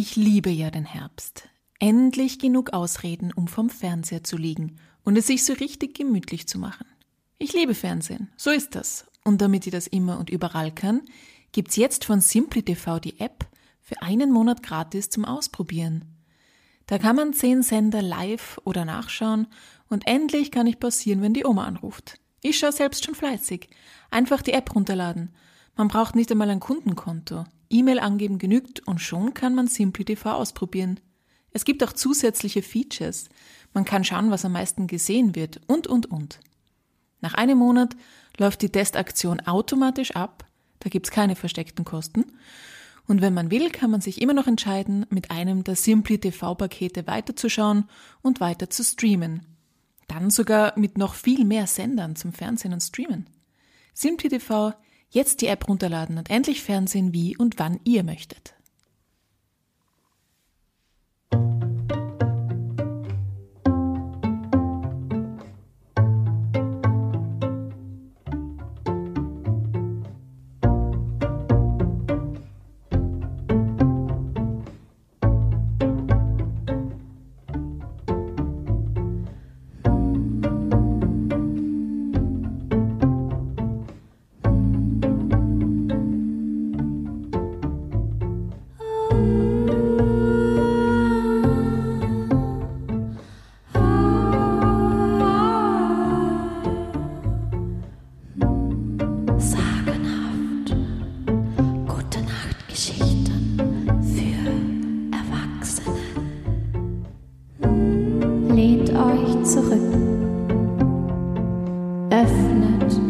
Ich liebe ja den Herbst. Endlich genug Ausreden, um vom Fernseher zu liegen und es sich so richtig gemütlich zu machen. Ich liebe Fernsehen, so ist das. Und damit ich das immer und überall kann, gibt's jetzt von Simply TV die App für einen Monat gratis zum Ausprobieren. Da kann man zehn Sender live oder nachschauen und endlich kann ich pausieren, wenn die Oma anruft. Ich schaue selbst schon fleißig. Einfach die App runterladen. Man braucht nicht einmal ein Kundenkonto. E-Mail angeben genügt und schon kann man Simply TV ausprobieren. Es gibt auch zusätzliche Features. Man kann schauen, was am meisten gesehen wird und, und, und. Nach einem Monat läuft die Testaktion automatisch ab. Da gibt's keine versteckten Kosten. Und wenn man will, kann man sich immer noch entscheiden, mit einem der Simply TV-Pakete weiterzuschauen und weiter zu streamen. Dann sogar mit noch viel mehr Sendern zum Fernsehen und Streamen. Simply TV, jetzt die App runterladen und endlich Fernsehen wie und wann ihr möchtet.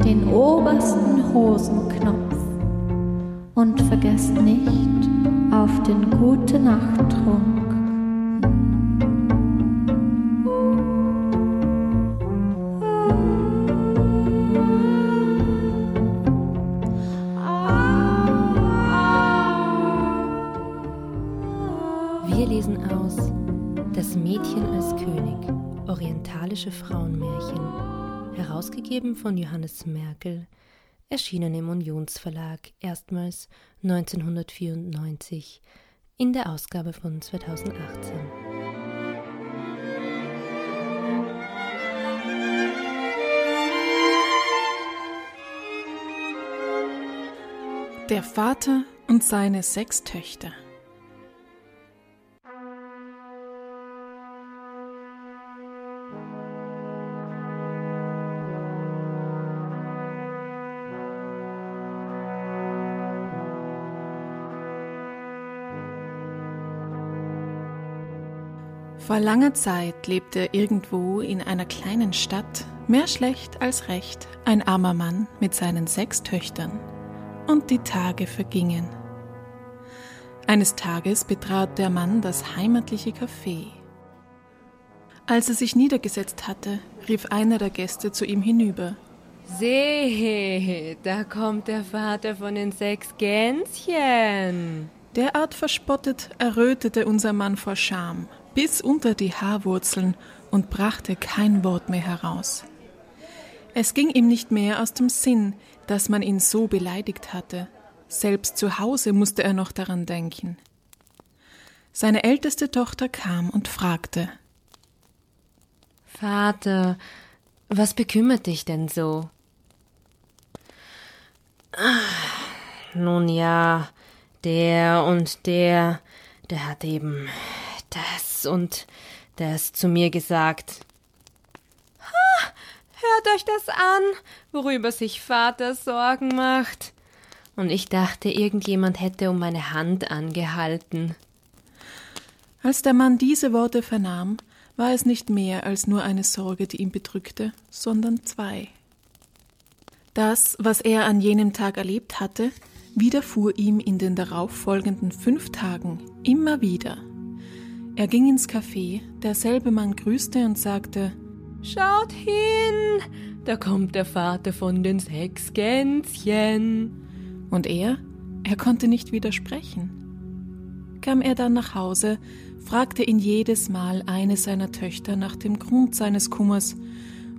Den obersten Hosenknopf und vergesst nicht auf den Gute herausgegeben von Johannes Merkel, erschienen im Unionsverlag erstmals 1994 in der Ausgabe von 2018. Der Vater und seine sechs Töchter. Vor langer Zeit lebte irgendwo in einer kleinen Stadt, mehr schlecht als recht, ein armer Mann mit seinen sechs Töchtern. Und die Tage vergingen. Eines Tages betrat der Mann das heimatliche Café. Als er sich niedergesetzt hatte, rief einer der Gäste zu ihm hinüber. Seht, da kommt der Vater von den sechs Gänschen. Derart verspottet errötete unser Mann vor Scham bis unter die Haarwurzeln und brachte kein Wort mehr heraus. Es ging ihm nicht mehr aus dem Sinn, dass man ihn so beleidigt hatte. Selbst zu Hause musste er noch daran denken. Seine älteste Tochter kam und fragte Vater, was bekümmert dich denn so? Ah, Nun ja, der und der, der hat eben das und das zu mir gesagt. Ha, hört euch das an, worüber sich Vater Sorgen macht. Und ich dachte, irgendjemand hätte um meine Hand angehalten. Als der Mann diese Worte vernahm, war es nicht mehr als nur eine Sorge, die ihn bedrückte, sondern zwei. Das, was er an jenem Tag erlebt hatte, widerfuhr ihm in den darauffolgenden fünf Tagen immer wieder. Er ging ins Café, derselbe Mann grüßte und sagte Schaut hin, da kommt der Vater von den sechs Gänschen. Und er? Er konnte nicht widersprechen. Kam er dann nach Hause, fragte ihn jedes Mal eine seiner Töchter nach dem Grund seines Kummers,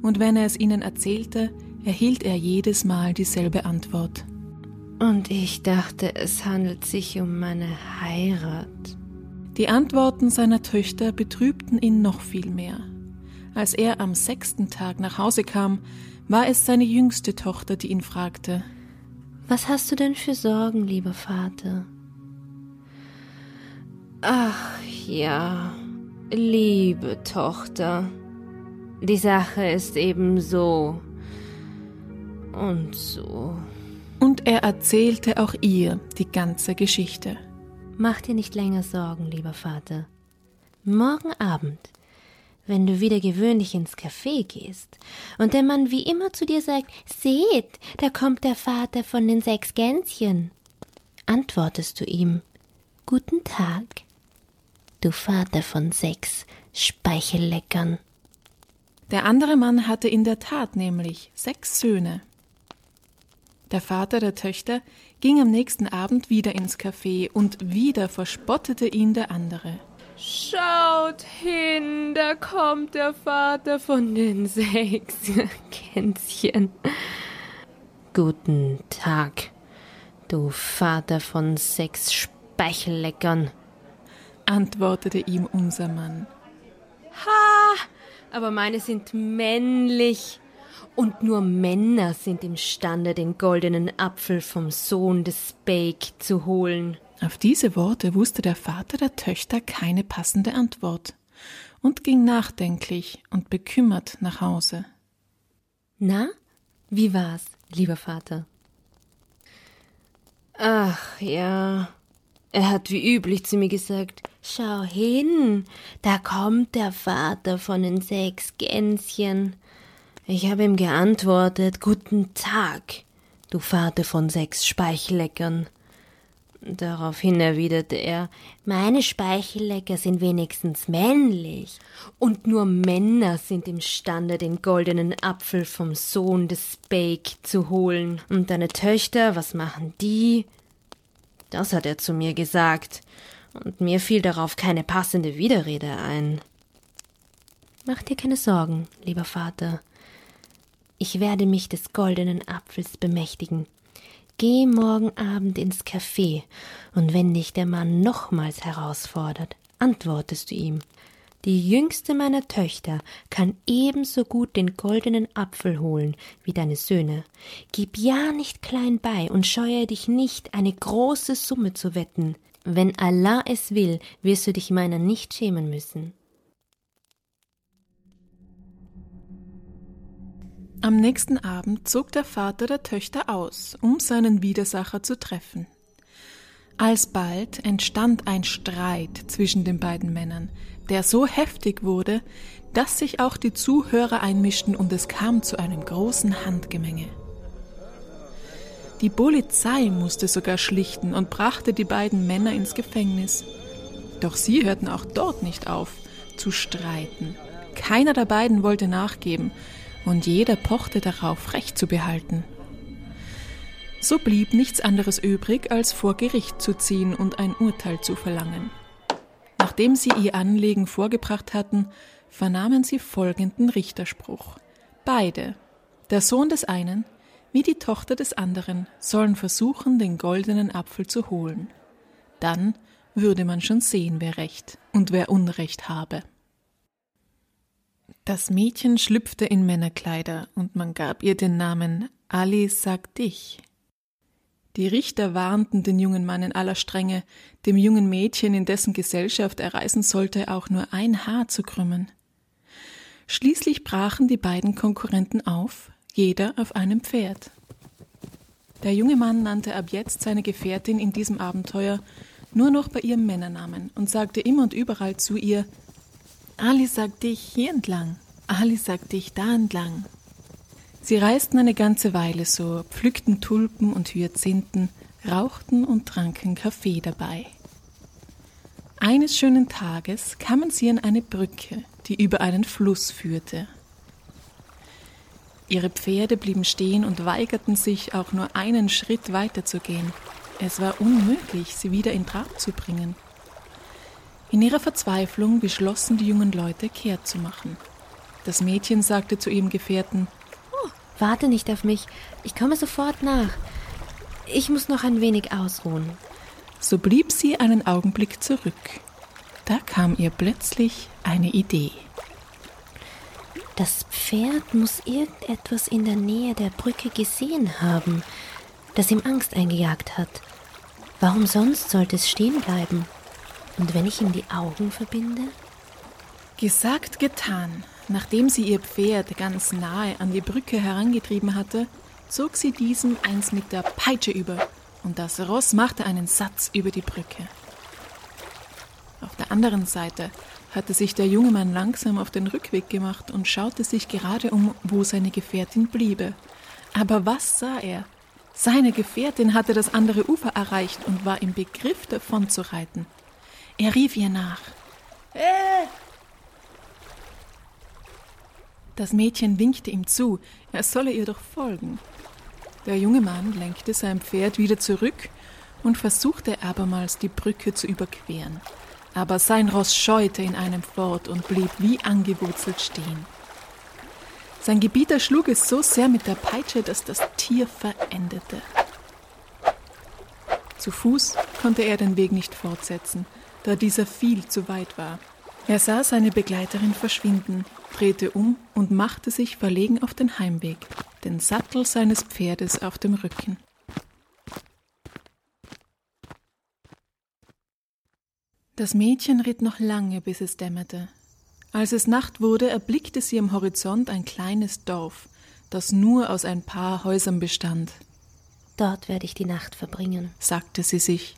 und wenn er es ihnen erzählte, erhielt er jedes Mal dieselbe Antwort. Und ich dachte, es handelt sich um meine Heirat. Die Antworten seiner Töchter betrübten ihn noch viel mehr. Als er am sechsten Tag nach Hause kam, war es seine jüngste Tochter, die ihn fragte Was hast du denn für Sorgen, lieber Vater? Ach ja, liebe Tochter, die Sache ist eben so und so. Und er erzählte auch ihr die ganze Geschichte. Mach dir nicht länger Sorgen, lieber Vater. Morgen Abend, wenn du wieder gewöhnlich ins Café gehst und der Mann wie immer zu dir sagt, seht, da kommt der Vater von den sechs Gänschen, antwortest du ihm, Guten Tag, du Vater von sechs Speichelleckern. Der andere Mann hatte in der Tat nämlich sechs Söhne. Der Vater der Töchter ging am nächsten Abend wieder ins Café und wieder verspottete ihn der andere. Schaut hin, da kommt der Vater von den sechs Gänschen. Guten Tag, du Vater von sechs Speichelleckern, antwortete ihm unser Mann. Ha, aber meine sind männlich. Und nur Männer sind imstande, den goldenen Apfel vom Sohn des Bake zu holen. Auf diese Worte wusste der Vater der Töchter keine passende Antwort und ging nachdenklich und bekümmert nach Hause. Na, wie war's, lieber Vater? Ach ja, er hat wie üblich zu mir gesagt, schau hin, da kommt der Vater von den sechs Gänschen. Ich habe ihm geantwortet, Guten Tag, du Vater von sechs Speichelleckern. Daraufhin erwiderte er, meine Speichellecker sind wenigstens männlich, und nur Männer sind imstande, den goldenen Apfel vom Sohn des Bake zu holen. Und deine Töchter, was machen die? Das hat er zu mir gesagt, und mir fiel darauf keine passende Widerrede ein. Mach dir keine Sorgen, lieber Vater. Ich werde mich des goldenen Apfels bemächtigen. Geh morgen Abend ins Café, und wenn dich der Mann nochmals herausfordert, antwortest du ihm. Die jüngste meiner Töchter kann ebenso gut den goldenen Apfel holen wie deine Söhne. Gib ja nicht klein bei und scheue dich nicht, eine große Summe zu wetten. Wenn Allah es will, wirst du dich meiner nicht schämen müssen. Am nächsten Abend zog der Vater der Töchter aus, um seinen Widersacher zu treffen. Alsbald entstand ein Streit zwischen den beiden Männern, der so heftig wurde, dass sich auch die Zuhörer einmischten und es kam zu einem großen Handgemenge. Die Polizei musste sogar schlichten und brachte die beiden Männer ins Gefängnis. Doch sie hörten auch dort nicht auf zu streiten. Keiner der beiden wollte nachgeben, und jeder pochte darauf, Recht zu behalten. So blieb nichts anderes übrig, als vor Gericht zu ziehen und ein Urteil zu verlangen. Nachdem sie ihr Anliegen vorgebracht hatten, vernahmen sie folgenden Richterspruch. Beide, der Sohn des einen wie die Tochter des anderen, sollen versuchen, den goldenen Apfel zu holen. Dann würde man schon sehen, wer Recht und wer Unrecht habe. Das Mädchen schlüpfte in Männerkleider und man gab ihr den Namen Ali sag dich. Die Richter warnten den jungen Mann in aller Strenge, dem jungen Mädchen, in dessen Gesellschaft er reisen sollte, auch nur ein Haar zu krümmen. Schließlich brachen die beiden Konkurrenten auf, jeder auf einem Pferd. Der junge Mann nannte ab jetzt seine Gefährtin in diesem Abenteuer nur noch bei ihrem Männernamen und sagte immer und überall zu ihr Ali sagt dich hier entlang, Ali sagt dich da entlang. Sie reisten eine ganze Weile so, pflückten Tulpen und Hyazinthen, rauchten und tranken Kaffee dabei. Eines schönen Tages kamen sie an eine Brücke, die über einen Fluss führte. Ihre Pferde blieben stehen und weigerten sich, auch nur einen Schritt weiterzugehen. Es war unmöglich, sie wieder in Trab zu bringen. In ihrer Verzweiflung beschlossen die jungen Leute, kehrt zu machen. Das Mädchen sagte zu ihrem Gefährten oh, Warte nicht auf mich, ich komme sofort nach. Ich muss noch ein wenig ausruhen. So blieb sie einen Augenblick zurück. Da kam ihr plötzlich eine Idee. Das Pferd muss irgendetwas in der Nähe der Brücke gesehen haben, das ihm Angst eingejagt hat. Warum sonst sollte es stehen bleiben? Und wenn ich ihm die Augen verbinde? Gesagt, getan. Nachdem sie ihr Pferd ganz nahe an die Brücke herangetrieben hatte, zog sie diesem eins mit der Peitsche über, und das Ross machte einen Satz über die Brücke. Auf der anderen Seite hatte sich der junge Mann langsam auf den Rückweg gemacht und schaute sich gerade um, wo seine Gefährtin bliebe. Aber was sah er? Seine Gefährtin hatte das andere Ufer erreicht und war im Begriff davon zu reiten. Er rief ihr nach. Äh! Das Mädchen winkte ihm zu, er solle ihr doch folgen. Der junge Mann lenkte sein Pferd wieder zurück und versuchte abermals die Brücke zu überqueren aber sein Ross scheute in einem fort und blieb wie angewurzelt stehen. Sein Gebieter schlug es so sehr mit der Peitsche, dass das Tier verendete. Zu Fuß konnte er den Weg nicht fortsetzen, da dieser viel zu weit war. Er sah seine Begleiterin verschwinden, drehte um und machte sich verlegen auf den Heimweg, den Sattel seines Pferdes auf dem Rücken. Das Mädchen ritt noch lange, bis es dämmerte. Als es Nacht wurde, erblickte sie am Horizont ein kleines Dorf, das nur aus ein paar Häusern bestand. Dort werde ich die Nacht verbringen, sagte sie sich.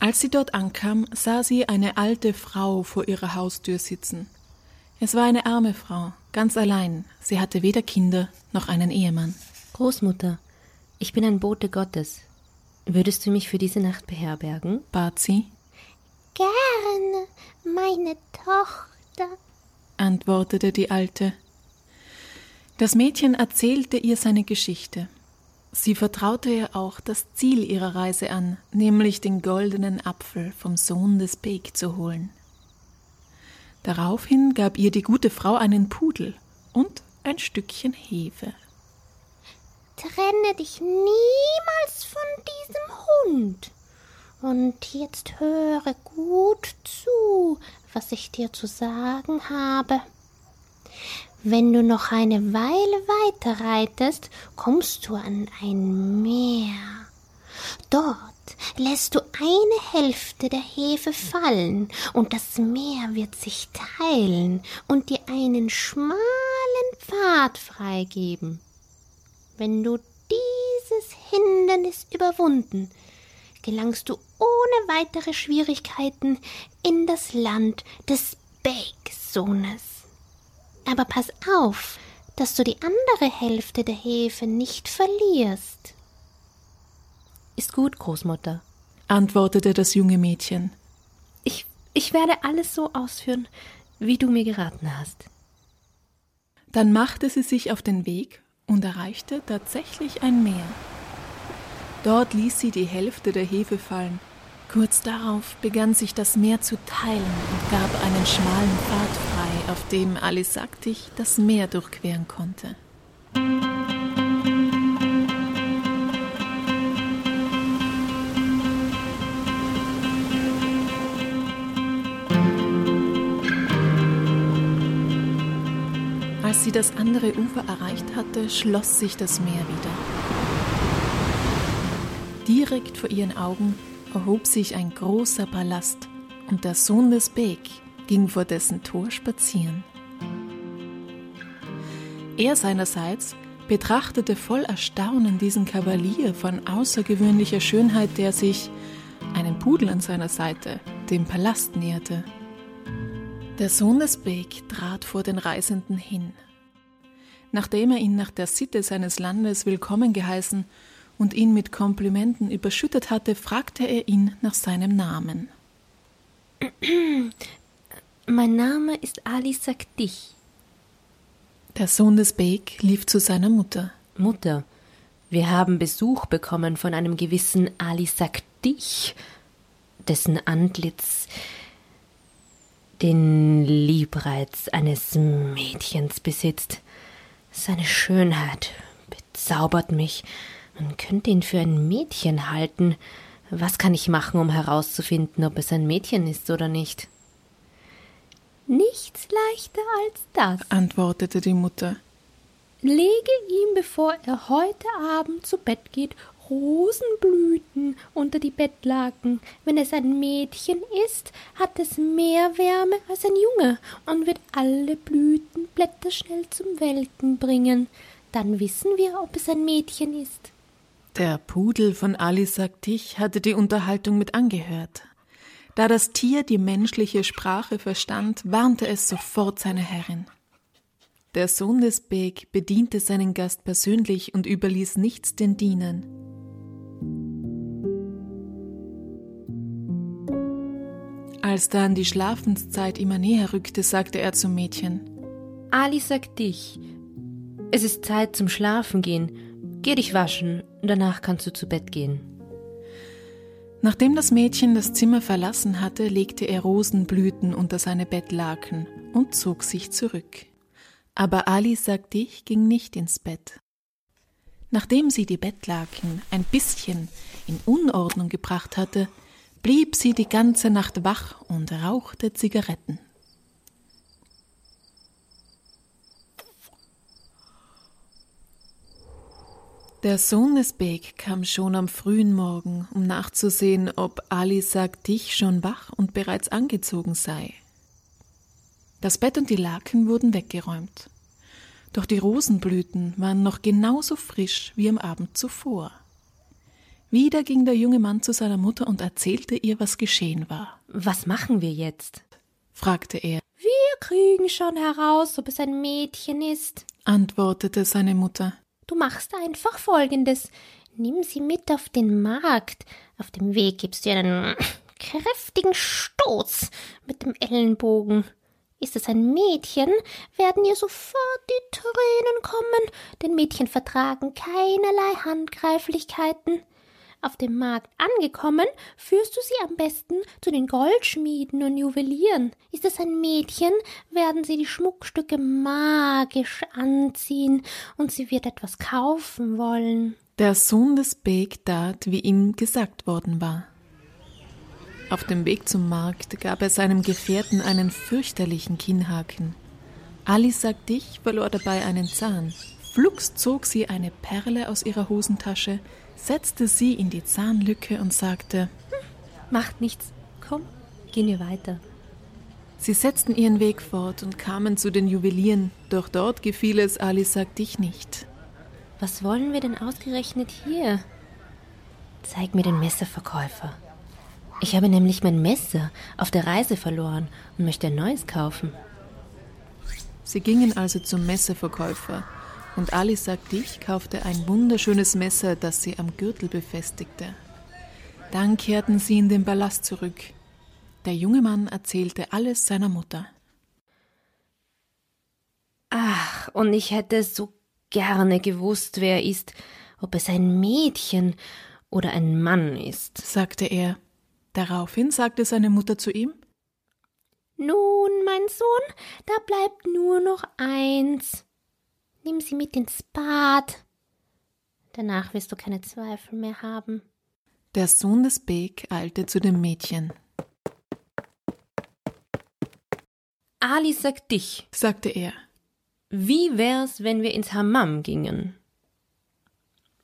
Als sie dort ankam, sah sie eine alte Frau vor ihrer Haustür sitzen. Es war eine arme Frau, ganz allein. Sie hatte weder Kinder noch einen Ehemann. Großmutter, ich bin ein Bote Gottes. Würdest du mich für diese Nacht beherbergen? bat sie. Gerne, meine Tochter, antwortete die Alte. Das Mädchen erzählte ihr seine Geschichte. Sie vertraute ihr auch das Ziel ihrer Reise an, nämlich den goldenen Apfel vom Sohn des Beek zu holen. Daraufhin gab ihr die gute Frau einen Pudel und ein Stückchen Hefe. Trenne dich niemals von diesem Hund, und jetzt höre gut zu, was ich dir zu sagen habe. Wenn du noch eine Weile weiter reitest, kommst du an ein Meer. Dort lässt du eine Hälfte der Hefe fallen, und das Meer wird sich teilen und dir einen schmalen Pfad freigeben. Wenn du dieses Hindernis überwunden, gelangst du ohne weitere Schwierigkeiten in das Land des Bake-Sohnes. Aber pass auf, dass du die andere Hälfte der Hefe nicht verlierst. Ist gut, Großmutter, antwortete das junge Mädchen. Ich, ich werde alles so ausführen, wie du mir geraten hast. Dann machte sie sich auf den Weg und erreichte tatsächlich ein Meer. Dort ließ sie die Hälfte der Hefe fallen. Kurz darauf begann sich das Meer zu teilen und gab einen schmalen Pfad frei, auf dem Alisaktig das Meer durchqueren konnte. Als sie das andere Ufer erreicht hatte, schloss sich das Meer wieder. Direkt vor ihren Augen erhob sich ein großer Palast und der Sohn des Beek ging vor dessen Tor spazieren. Er seinerseits betrachtete voll Erstaunen diesen Kavalier von außergewöhnlicher Schönheit, der sich, einen Pudel an seiner Seite, dem Palast näherte. Der Sohn des Beek trat vor den Reisenden hin. Nachdem er ihn nach der Sitte seines Landes willkommen geheißen und ihn mit Komplimenten überschüttet hatte, fragte er ihn nach seinem Namen. Mein Name ist Ali Sakdich. Der Sohn des Beek lief zu seiner Mutter. Mutter, wir haben Besuch bekommen von einem gewissen Ali Sakdich, dessen Antlitz den Liebreiz eines Mädchens besitzt. Seine Schönheit bezaubert mich, man könnte ihn für ein Mädchen halten, Was kann ich machen, um herauszufinden, ob es ein Mädchen ist oder nicht? Nichts leichter als das, antwortete die Mutter. Lege ihm, bevor er heute Abend zu Bett geht, Rosenblüten unter die Bettlaken. Wenn es ein Mädchen ist, hat es mehr Wärme als ein Junge und wird alle Blütenblätter schnell zum Welken bringen. Dann wissen wir, ob es ein Mädchen ist. Der Pudel von Ali Sagtich hatte die Unterhaltung mit angehört. Da das Tier die menschliche Sprache verstand, warnte es sofort seine Herrin. Der Sohn des Beg bediente seinen Gast persönlich und überließ nichts den Dienern. Als dann die Schlafenszeit immer näher rückte, sagte er zum Mädchen Ali sagt dich, es ist Zeit zum Schlafen gehen. Geh dich waschen, danach kannst du zu Bett gehen. Nachdem das Mädchen das Zimmer verlassen hatte, legte er Rosenblüten unter seine Bettlaken und zog sich zurück. Aber Ali Sagdich ging nicht ins Bett. Nachdem sie die Bettlaken ein bisschen in Unordnung gebracht hatte, blieb sie die ganze Nacht wach und rauchte Zigaretten. Der Sohn des Beg kam schon am frühen Morgen, um nachzusehen, ob Ali Sagdich schon wach und bereits angezogen sei. Das Bett und die Laken wurden weggeräumt. Doch die Rosenblüten waren noch genauso frisch wie am Abend zuvor. Wieder ging der junge Mann zu seiner Mutter und erzählte ihr, was geschehen war. Was machen wir jetzt? fragte er. Wir kriegen schon heraus, ob es ein Mädchen ist, antwortete seine Mutter. Du machst einfach Folgendes. Nimm sie mit auf den Markt. Auf dem Weg gibst du ihr einen kräftigen Stoß mit dem Ellenbogen. Ist es ein Mädchen, werden ihr sofort die Tränen kommen, denn Mädchen vertragen keinerlei Handgreiflichkeiten. Auf dem Markt angekommen, führst du sie am besten zu den Goldschmieden und Juwelieren. Ist es ein Mädchen, werden sie die Schmuckstücke magisch anziehen und sie wird etwas kaufen wollen. Der Sohn des Beg tat, wie ihm gesagt worden war. Auf dem Weg zum Markt gab er seinem Gefährten einen fürchterlichen Kinnhaken. Ali sagt dich, verlor dabei einen Zahn. Flugs zog sie eine Perle aus ihrer Hosentasche, setzte sie in die Zahnlücke und sagte hm, Macht nichts, komm, gehen wir weiter. Sie setzten ihren Weg fort und kamen zu den Juwelieren, doch dort gefiel es Ali dich nicht. Was wollen wir denn ausgerechnet hier? Zeig mir den Messerverkäufer. Ich habe nämlich mein Messer auf der Reise verloren und möchte ein neues kaufen. Sie gingen also zum Messerverkäufer, und Ali Sagdich kaufte ein wunderschönes Messer, das sie am Gürtel befestigte. Dann kehrten sie in den Palast zurück. Der junge Mann erzählte alles seiner Mutter. Ach, und ich hätte so gerne gewusst, wer er ist, ob es ein Mädchen oder ein Mann ist, sagte er. Daraufhin sagte seine Mutter zu ihm Nun, mein Sohn, da bleibt nur noch eins. Nimm sie mit ins Bad. Danach wirst du keine Zweifel mehr haben. Der Sohn des Beg eilte zu dem Mädchen. Ali sagt dich, sagte er. Wie wär's, wenn wir ins Hammam gingen?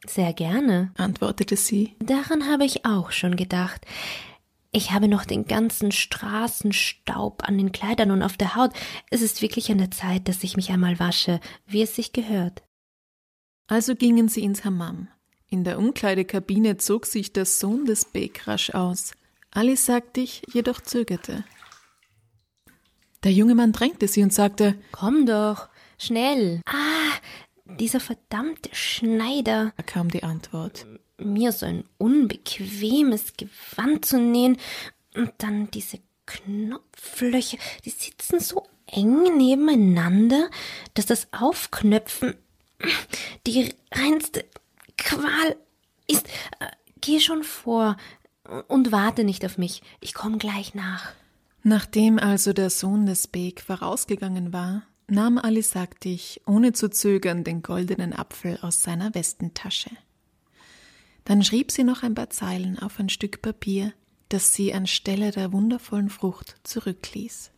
Sehr gerne, antwortete sie. Daran habe ich auch schon gedacht. Ich habe noch den ganzen Straßenstaub an den Kleidern und auf der Haut. Es ist wirklich an der Zeit, dass ich mich einmal wasche, wie es sich gehört. Also gingen sie ins Hammam. In der Umkleidekabine zog sich der Sohn des Bek rasch aus. Ali ich, jedoch zögerte. Der junge Mann drängte sie und sagte: Komm doch, schnell. Ah, dieser verdammte Schneider, kam die Antwort mir so ein unbequemes Gewand zu nähen und dann diese Knopflöcher, die sitzen so eng nebeneinander, dass das Aufknöpfen die reinste Qual ist. Äh, geh schon vor und warte nicht auf mich. Ich komme gleich nach. Nachdem also der Sohn des Beg vorausgegangen war, nahm Ali Sagdich ohne zu zögern den goldenen Apfel aus seiner Westentasche. Dann schrieb sie noch ein paar Zeilen auf ein Stück Papier, das sie anstelle der wundervollen Frucht zurückließ.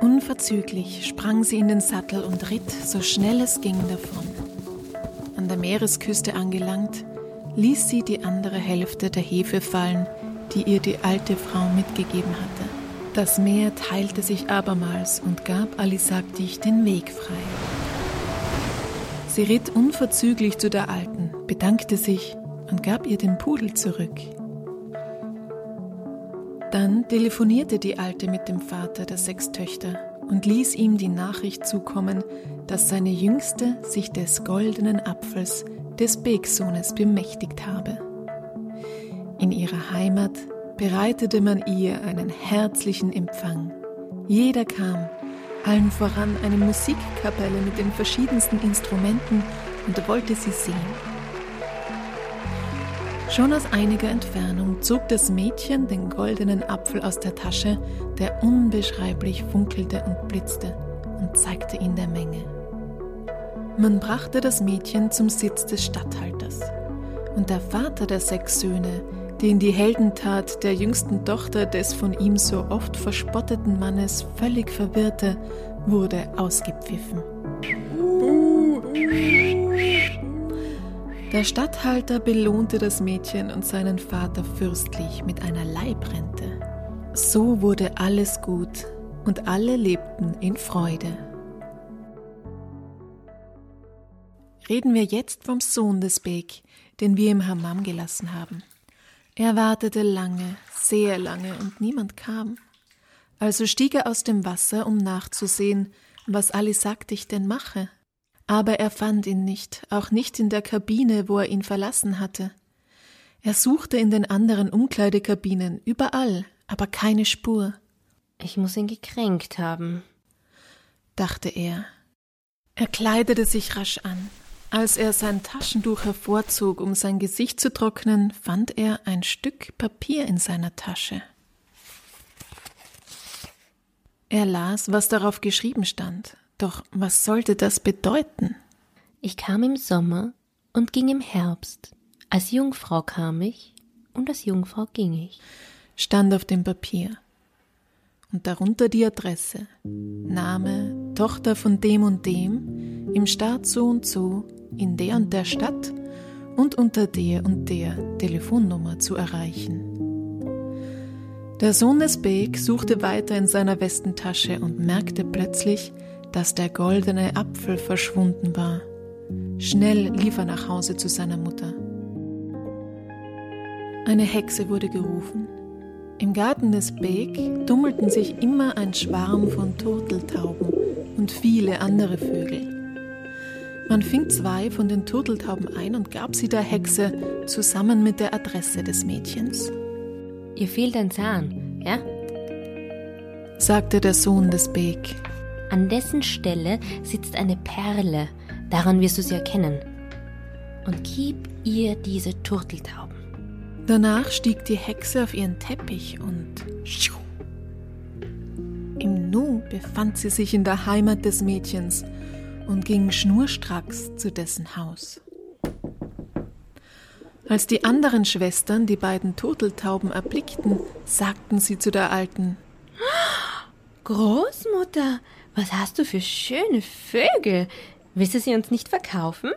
Unverzüglich sprang sie in den Sattel und ritt, so schnell es ging, davon. Meeresküste angelangt, ließ sie die andere Hälfte der Hefe fallen, die ihr die alte Frau mitgegeben hatte. Das Meer teilte sich abermals und gab Alisakdich den Weg frei. Sie ritt unverzüglich zu der Alten, bedankte sich und gab ihr den Pudel zurück. Dann telefonierte die Alte mit dem Vater der sechs Töchter und ließ ihm die Nachricht zukommen, dass seine Jüngste sich des goldenen Apfels des Begsohnes bemächtigt habe. In ihrer Heimat bereitete man ihr einen herzlichen Empfang. Jeder kam, allen voran eine Musikkapelle mit den verschiedensten Instrumenten und wollte sie sehen. Schon aus einiger Entfernung zog das Mädchen den goldenen Apfel aus der Tasche, der unbeschreiblich funkelte und blitzte, und zeigte ihn der Menge. Man brachte das Mädchen zum Sitz des Statthalters, und der Vater der sechs Söhne, den die Heldentat der jüngsten Tochter des von ihm so oft verspotteten Mannes völlig verwirrte, wurde ausgepfiffen. Der Statthalter belohnte das Mädchen und seinen Vater fürstlich mit einer Leibrente. So wurde alles gut und alle lebten in Freude. Reden wir jetzt vom Sohn des Bek, den wir im Hammam gelassen haben. Er wartete lange, sehr lange, und niemand kam. Also stieg er aus dem Wasser, um nachzusehen, was Ali sagt ich denn mache. Aber er fand ihn nicht, auch nicht in der Kabine, wo er ihn verlassen hatte. Er suchte in den anderen Umkleidekabinen, überall, aber keine Spur. Ich muss ihn gekränkt haben, dachte er. Er kleidete sich rasch an. Als er sein Taschentuch hervorzog, um sein Gesicht zu trocknen, fand er ein Stück Papier in seiner Tasche. Er las, was darauf geschrieben stand. Doch was sollte das bedeuten? Ich kam im Sommer und ging im Herbst. Als Jungfrau kam ich und als Jungfrau ging ich. Stand auf dem Papier. Und darunter die Adresse. Name, Tochter von dem und dem, im Staat so und so, in der und der Stadt und unter der und der Telefonnummer zu erreichen. Der Sohn des Beek suchte weiter in seiner Westentasche und merkte plötzlich, dass der goldene Apfel verschwunden war. Schnell lief er nach Hause zu seiner Mutter. Eine Hexe wurde gerufen. Im Garten des Beek tummelten sich immer ein Schwarm von Turteltauben und viele andere Vögel. Man fing zwei von den Turteltauben ein und gab sie der Hexe zusammen mit der Adresse des Mädchens. Ihr fehlt ein Zahn, ja? sagte der Sohn des Beek. An dessen Stelle sitzt eine Perle, daran wirst du sie erkennen. Und gib ihr diese Turteltauben. Danach stieg die Hexe auf ihren Teppich und im Nu befand sie sich in der Heimat des Mädchens und ging schnurstracks zu dessen Haus. Als die anderen Schwestern die beiden Turteltauben erblickten, sagten sie zu der Alten Großmutter, was hast du für schöne Vögel? Willst du sie uns nicht verkaufen?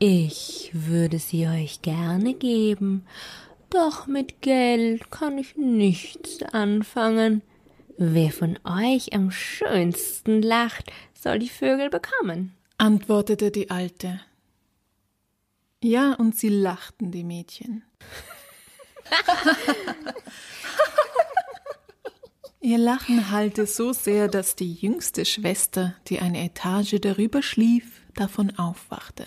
Ich würde sie euch gerne geben, doch mit Geld kann ich nichts anfangen. Wer von euch am schönsten lacht, soll die Vögel bekommen, antwortete die Alte. Ja, und sie lachten, die Mädchen. Ihr Lachen hallte so sehr, dass die jüngste Schwester, die eine Etage darüber schlief, davon aufwachte.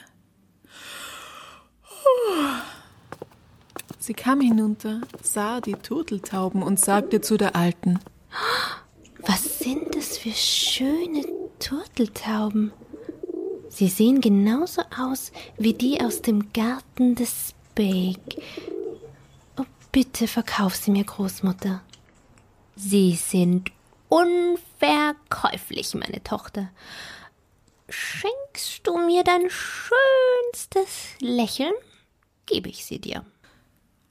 Sie kam hinunter, sah die Turteltauben und sagte zu der Alten Was sind das für schöne Turteltauben? Sie sehen genauso aus wie die aus dem Garten des Spake. Oh, bitte verkauf sie mir, Großmutter. Sie sind unverkäuflich, meine Tochter. Schenkst du mir dein schönstes Lächeln, gebe ich sie dir.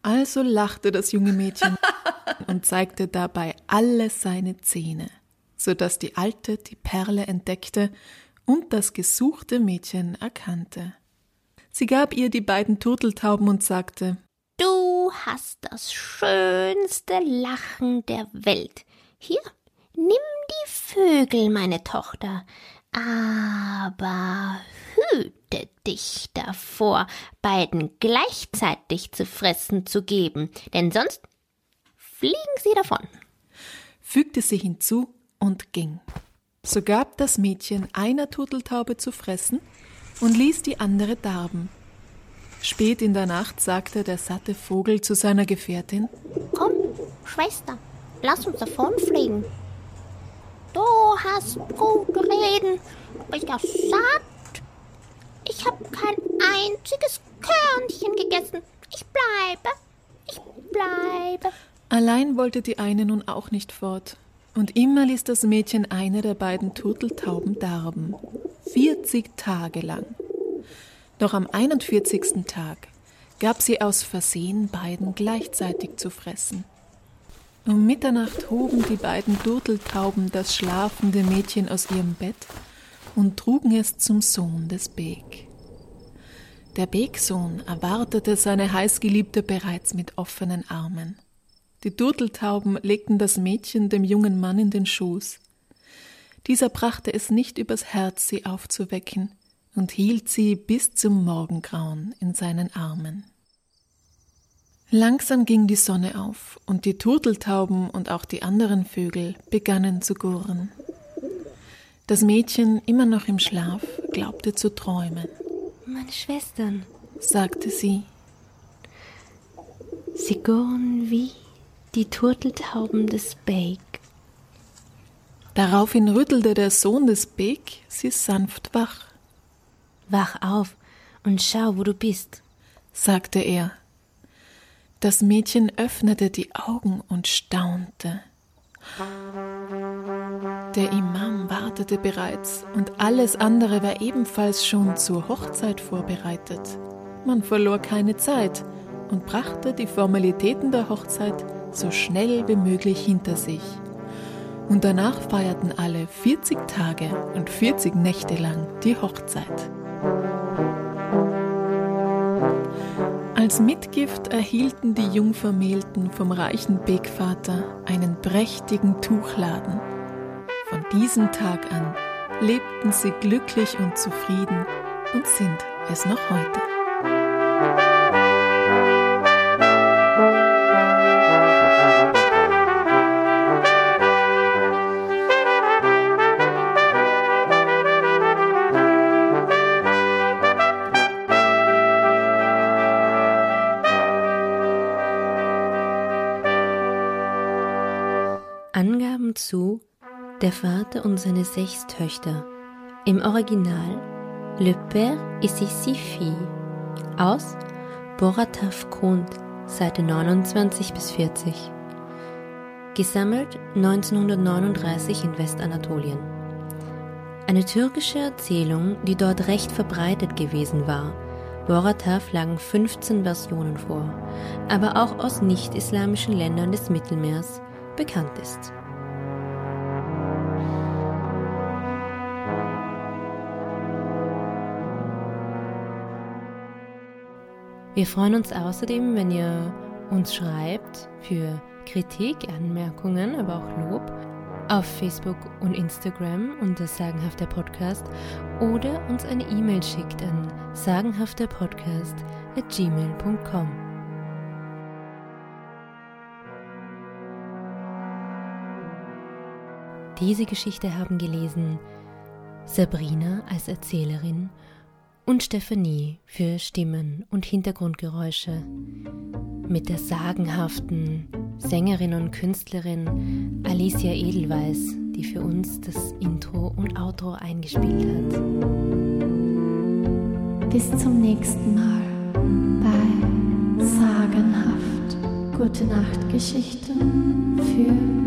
Also lachte das junge Mädchen und zeigte dabei alle seine Zähne, so dass die Alte die Perle entdeckte und das gesuchte Mädchen erkannte. Sie gab ihr die beiden Turteltauben und sagte Du hast das schönste Lachen der Welt. Hier, nimm die Vögel, meine Tochter, aber hüte dich davor, beiden gleichzeitig zu fressen zu geben, denn sonst fliegen sie davon. fügte sie hinzu und ging. So gab das Mädchen einer Turteltaube zu fressen und ließ die andere darben. Spät in der Nacht sagte der satte Vogel zu seiner Gefährtin Komm, Schwester, lass uns davonfliegen. Du hast gute Reden, du bist ja satt. Ich habe kein einziges Körnchen gegessen. Ich bleibe, ich bleibe. Allein wollte die eine nun auch nicht fort, und immer ließ das Mädchen eine der beiden Turteltauben darben, vierzig Tage lang. Doch am 41. Tag gab sie aus Versehen beiden gleichzeitig zu fressen. Um Mitternacht hoben die beiden Turteltauben das schlafende Mädchen aus ihrem Bett und trugen es zum Sohn des Beek. Der Beeksohn erwartete seine Heißgeliebte bereits mit offenen Armen. Die Turteltauben legten das Mädchen dem jungen Mann in den Schoß. Dieser brachte es nicht übers Herz, sie aufzuwecken, und hielt sie bis zum Morgengrauen in seinen Armen. Langsam ging die Sonne auf, und die Turteltauben und auch die anderen Vögel begannen zu gurren. Das Mädchen, immer noch im Schlaf, glaubte zu träumen, Meine Schwestern, sagte sie. sie gurren wie die Turteltauben des Bake. Daraufhin rüttelte der Sohn des Beek sie sanft wach, Wach auf und schau, wo du bist. sagte er. Das Mädchen öffnete die Augen und staunte. Der Imam wartete bereits und alles andere war ebenfalls schon zur Hochzeit vorbereitet. Man verlor keine Zeit und brachte die Formalitäten der Hochzeit so schnell wie möglich hinter sich. Und danach feierten alle 40 Tage und 40 Nächte lang die Hochzeit. Als Mitgift erhielten die Jungvermählten vom reichen Begvater einen prächtigen Tuchladen. Von diesem Tag an lebten sie glücklich und zufrieden und sind es noch heute. Zu Der Vater und seine sechs Töchter. Im Original Le Père et ses six filles. Aus Boratav Kont, Seite 29 bis 40. Gesammelt 1939 in Westanatolien. Eine türkische Erzählung, die dort recht verbreitet gewesen war. Boratav lagen 15 Versionen vor, aber auch aus nicht-islamischen Ländern des Mittelmeers bekannt ist. Wir freuen uns außerdem, wenn ihr uns schreibt für Kritik, Anmerkungen, aber auch Lob auf Facebook und Instagram unter sagenhafter Podcast oder uns eine E-Mail schickt an sagenhafterpodcast at gmail.com. Diese Geschichte haben gelesen Sabrina als Erzählerin und Stephanie für Stimmen und Hintergrundgeräusche mit der sagenhaften Sängerin und Künstlerin Alicia Edelweiss, die für uns das Intro und Outro eingespielt hat. bis zum nächsten Mal bei Sagenhaft. Gute Nacht Geschichten für